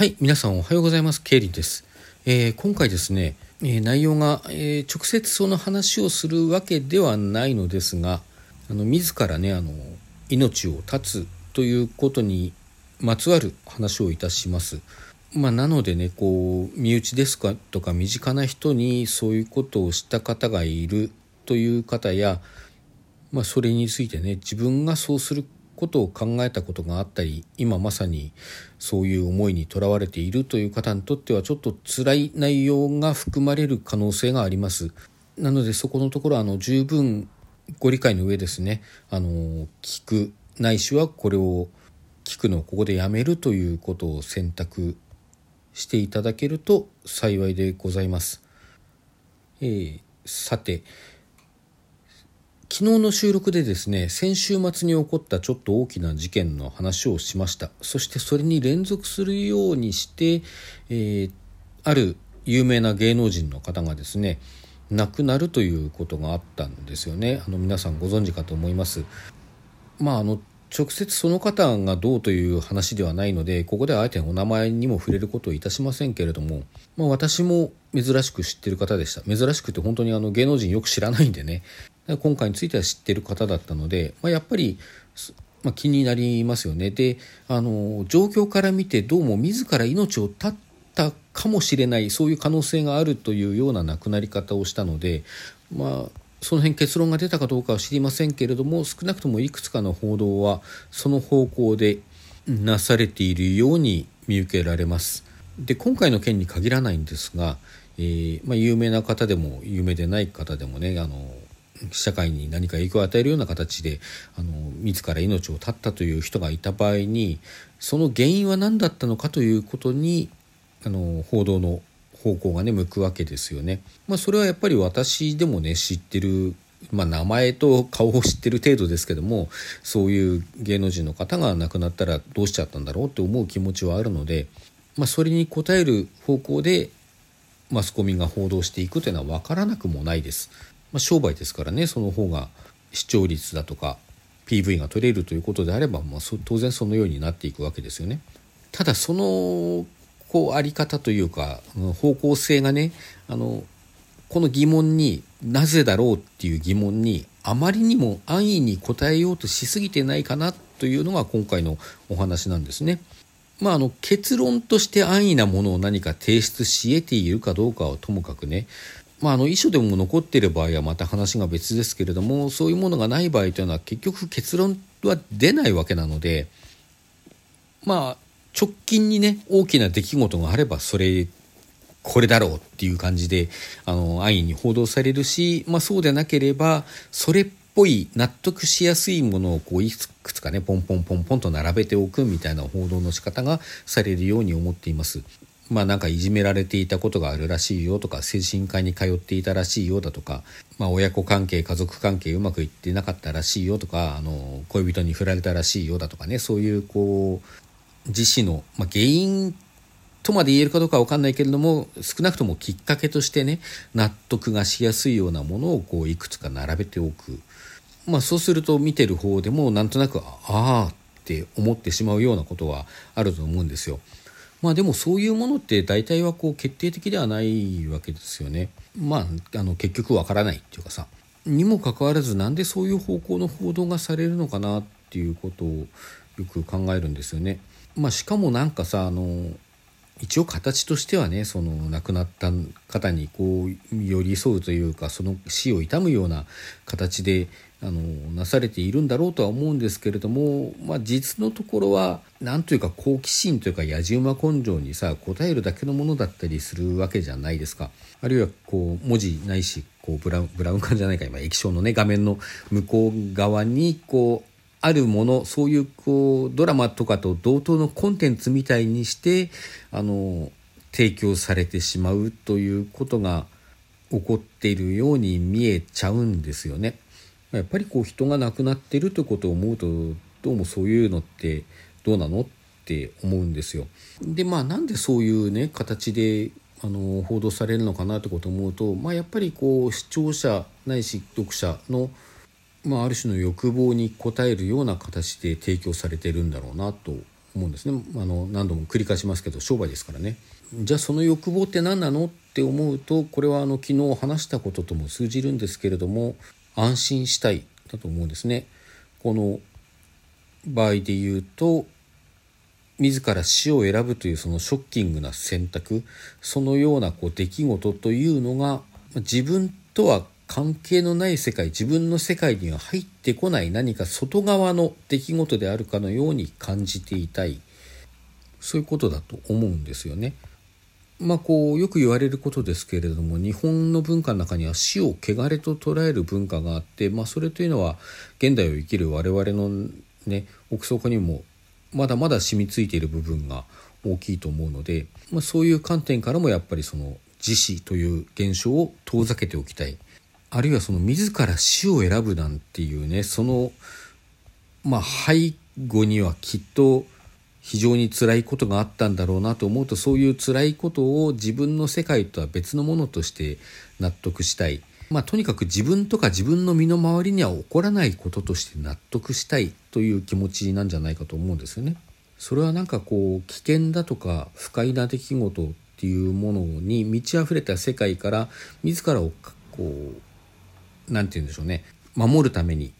はい、皆さんおはようございます。ケイリです。えー今回ですね、えー内容が、えー直接その話をするわけではないのですが、あの自らね、あの命を絶つということにまつわる話をいたします。まあ、なのでね、こう身内ですかとか身近な人にそういうことをした方がいるという方や、まあ、それについてね自分がそうすることを考えたことがあったり今まさにそういう思いにとらわれているという方にとってはちょっと辛い内容が含まれる可能性があります。なのでそこのところあの十分ご理解の上ですねあの聞くないしはこれを聞くのをここでやめるということを選択していただけると幸いでございます。えーさて昨日の収録でですね先週末に起こったちょっと大きな事件の話をしました。そしてそれに連続するようにして、えーある有名な芸能人の方がですね亡くなるということがあったんですよね。あの皆さんご存知かと思います。まああの直接その方がどうという話ではないのでここではあえてお名前にも触れることをいたしませんけれども、まあ、私も珍しく知ってる方でした。珍しくて本当にあの芸能人よく知らないんでね。今回については知ってる方だったので、まあ、やっぱり、まあ、気になりますよね。であの状況から見てどうも自ら命を絶ったかもしれないそういう可能性があるというような亡くなり方をしたのでまあその辺結論が出たかどうかは知りませんけれども少なくともいくつかの報道はその方向でなされているように見受けられます。で今回の件に限らないんですが、えーまあ、有名な方でも有名でない方でもねあの社会に何か影響を与えるような形であの自ら命を絶ったという人がいた場合にその原因は何だったのかということにあの報道の方向がね向くわけですよね。まあ、それはやっぱり私でもね知ってるまあ、名前と顔を知ってる程度ですけどもそういう芸能人の方が亡くなったらどうしちゃったんだろうって思う気持ちはあるので、まあ、それに応える方向でマスコミが報道していくというのは分からなくもないです。まあ、商売ですからねその方が視聴率だとか PV が取れるということであれば、まあ、当然そのようになっていくわけですよね。ただそのこうあり方というか方向性がねあのこの疑問になぜだろうっていう疑問にあまりにも安易に答えようとしすぎてないかなというのが今回のお話なんですね。まあ、あの結論として安易なものを何か提出し得ているかどうかはともかくね、まあ、あの遺書でも残っている場合はまた話が別ですけれどもそういうものがない場合というのは結局結論は出ないわけなのでまあ直近にね大きな出来事があればそれこれだろうっていう感じであの安易に報道されるし、まあ、そうでなければそれっぽい納得しやすいものをこういくつかねポンポンポンポンと並べておくみたいな報道の仕方がされるように思っています。まあなんかいじめられていたことがあるらしいよとか精神科に通っていたらしいよだとか、まあ、親子関係家族関係うまくいってなかったらしいよとかあの恋人に振られたらしいよだとかねそういうこう自死の、まあ、原因とまで言えるかどうかは分かんないけれども少なくともきっかけとしてね納得がしやすいようなものをこういくつか並べておく、まあ、そうすると見てる方でもなんとなくああって思ってしまうようなことはあると思うんですよ。まあでもそういうものって大体はこう決定的ではないわけですよね。まああの結局わからないっていうかさにもかかわらずなんでそういう方向の報道がされるのかなっていうことをよく考えるんですよね。まあしかもなんかさあの一応形としてはねその亡くなった方にこう寄り添うというかその死を悼むような形であのなされているんだろうとは思うんですけれども、まあ、実のところは何というか好奇心というか野じ馬根性にさ応えるだけのものだったりするわけじゃないですか。あるいはこう文字ないしこうブラブラウン管じゃないか今液晶のね画面の向こう側にこうあるものそういうこうドラマとかと同等のコンテンツみたいにしてあの提供されてしまうということが起こっているように見えちゃうんですよね。やっぱりこう人が亡くなってるということを思うとどうもそういうのってどうなのって思うんですよ。でまあなんでそういうね形であの報道されるのかなってことを思うと、まあ、やっぱりこう視聴者ないし読者のまあ、ある種の欲望に応えるような形で提供されてるんだろうなと思うんですね。あの何度も繰り返しますけど商売ですからね。じゃあその欲望って何なのって思うとこれはあの昨日話したこととも通じるんですけれども安心したいだと思うんですね。この場合で言うと自ら死を選ぶというそのショッキングな選択そのようなこう出来事というのが自分とは関係のない世界自分の世界には入ってこない何か外側の出来事であるかのように感じていたいそういうことだと思うんですよね。まあこうよく言われることですけれども日本の文化の中には死を汚れと捉える文化があって、まあ、それというのは現代を生きる我々のね奥底にもまだまだ染みついている部分が大きいと思うので、まあ、そういう観点からもやっぱりその自死という現象を遠ざけておきたいあるいはその自ら死を選ぶなんていうねそのまあ背後にはきっと非常に辛いことがあったんだろうなと思うとそういう辛いことを自分の世界とは別のものとして納得したいまあ、とにかく自分とか自分の身の回りには起こらないこととして納得したいという気持ちなんじゃないかと思うんですよね。それはなんかこう危険だとか不快な出来事っていうものに満ち溢れた世界から自らをこう何て言うんでしょうね守るために囲い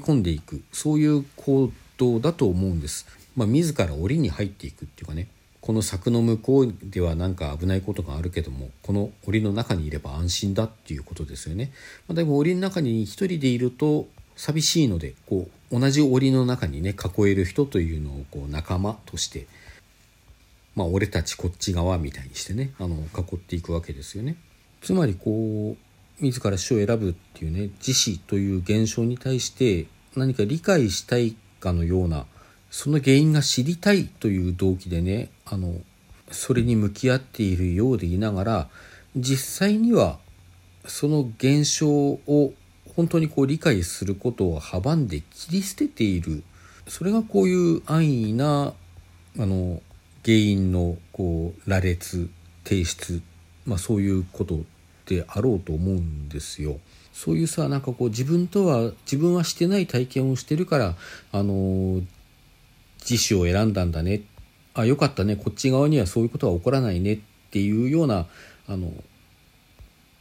込んでいくそういう行動だと思うんです。まあ、自ら檻に入っていくっていうかねこの柵の向こうでは何か危ないことがあるけどもこの檻の中にいれば安心だっていうことですよね。まあ、でも檻の中に一人でいると寂しいのでこう同じ檻の中にね囲える人というのをこう仲間としてまあ俺たちこっち側みたいにしてねあの囲っていくわけですよね。つまりこう自ら死を選ぶっていうね自死という現象に対して何か理解したいかのようなその原因が知りたいという動機でねあのそれに向き合っているようでいながら実際にはその現象を本当にこう理解することを阻んで切り捨てている。それがこういう安易なあの原因のこう羅列提出、まあ、そういうことであろうと思うんですよ。そういうさなんかこう自分とは自分はしてない体験をしてるからあの自死を選んだんだねあよかったねこっち側にはそういうことは起こらないねっていうようなあの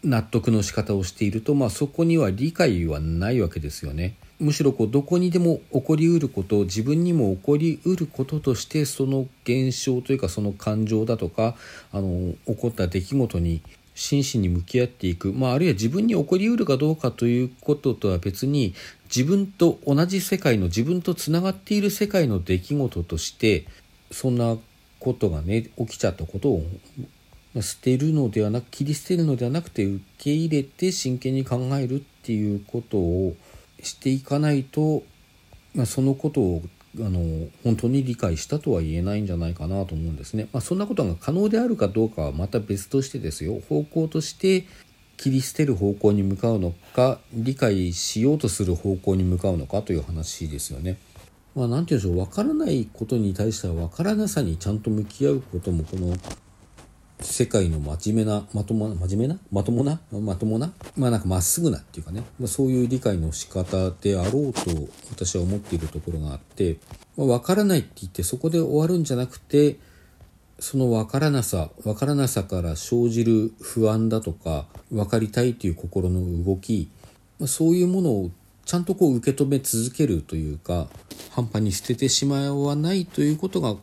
納得の仕方をしていると、まあ、そこには理解はないわけですよね。むしろこうどこにでも起こりうること自分にも起こりうることとしてその現象というかその感情だとかあの起こった出来事に真摯に向き合っていく、まあ、あるいは自分に起こりうるかどうかということとは別に自分と同じ世界の自分とつながっている世界の出来事としてそんなことがね起きちゃったことを捨てるのではなく切り捨てるのではなくて受け入れて真剣に考えるっていうことをしていかないと、まあ、そのことをあの本当に理解したとは言えないんじゃないかなと思うんですね。まあ、そんなことが可能であるかどうかはまた別としてですよ方向として切り捨てる方向に向かうのか理解しようとする方向に向かうのかという話ですよね。まあ、なんて言うんでしょう分からないことに対しては分からなさにちゃんと向き合うこともこの世界の真面目なまともな真面目な？まともな？まともな？まあなんかまっすぐなっていうかね、まあ、そういう理解の仕方であろうと私は思っているところがあって、まあ、分からないって言ってそこで終わるんじゃなくてその分からなさ分からなさから生じる不安だとか分かりたいという心の動き、まあ、そういうものをちゃんとこう受け止め続けるというか半端に捨ててしまわないということが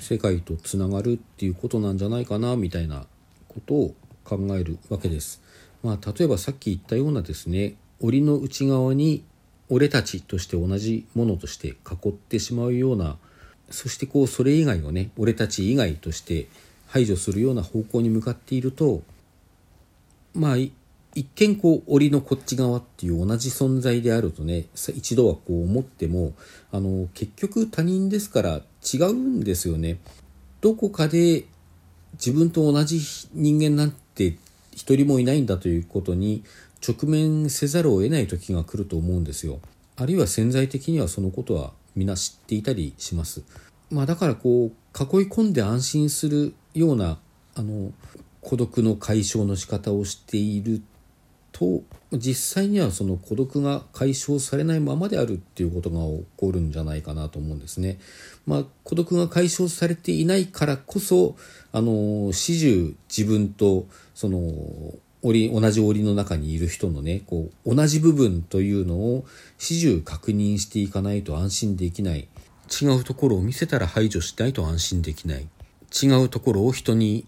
世界とつながるっていうことなんじゃないかなみたいなことを考えるわけです。まあ、例えばさっき言ったようなですね檻の内側に俺たちとして同じものとして囲ってしまうようなそしてこうそれ以外をね俺たち以外として排除するような方向に向かっているとまあ一見こう檻のこっち側っていう同じ存在であるとね一度はこう思ってもあの結局他人ですから違うんですよね。どこかで自分と同じ人間なんて一人もいないんだということに直面せざるを得ない時が来ると思うんですよ。あるいは潜在的にはそのことは皆知っていたりします。まあだからこう囲い込んで安心するようなあの孤独の解消の仕方をしていると実際にはその孤独が解消されないままであるっていうことが起こるんじゃないかなと思うんですね。まあ、孤独が解消されていないからこそあの始終自分とその檻同じ檻の中にいる人のねこう同じ部分というのを始終確認していかないと安心できない違うところを見せたら排除しないと安心できない違うところを人に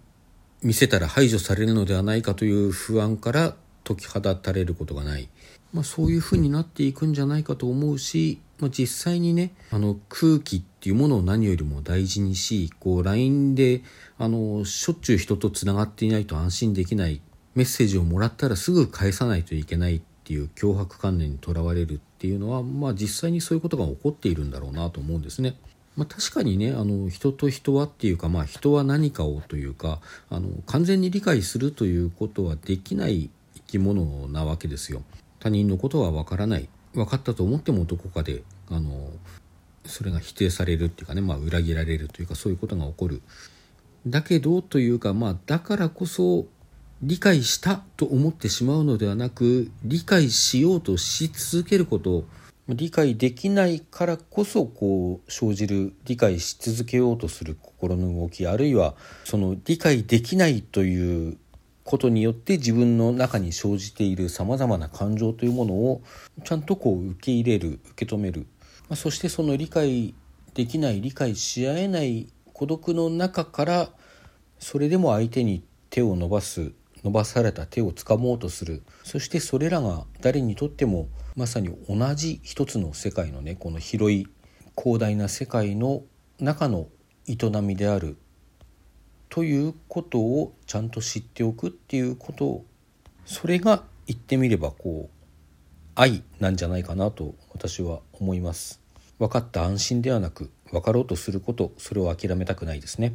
見せたら排除されるのではないかという不安から解き放たれることがない、まあ、そういうふうになっていくんじゃないかと思うし、まあ、実際にねあの空気っていうものを何よりも大事にしこう LINE であのしょっちゅう人とつながっていないと安心できないメッセージをもらったらすぐ返さないといけないっていう脅迫観念にとらわれるっていうのは、まあ、実際にそういうことが起こっているんだろうなと思うんですね。まあ、確かにねあの人と人はっていうか、まあ、人は何かをというかあの完全に理解するということはできないき物なわけですよ。他人のことは分からない分かったと思ってもどこかであのそれが否定されるっていうかね、まあ、裏切られるというかそういうことが起こる。だけどというか、まあ、だからこそ理解したと思ってしまうのではなく理解しようとし続けること理解できないからこそこう生じる理解し続けようとする心の動きあるいはその理解できないということによって自分の中に生じているさまざまな感情というものをちゃんとこう受け入れる受け止める、ま、そしてその理解できない理解し合えない孤独の中からそれでも相手に手を伸ばす伸ばされた手をつかもうとする。そしてそれらが誰にとってもまさに同じ一つの世界のねこの広い広大な世界の中の営みである。ということをちゃんと知っておくっていうことそれが言ってみればこう愛なんじゃないかなと私は思います。分かった安心ではなく分かろうとすることそれを諦めたくないですね。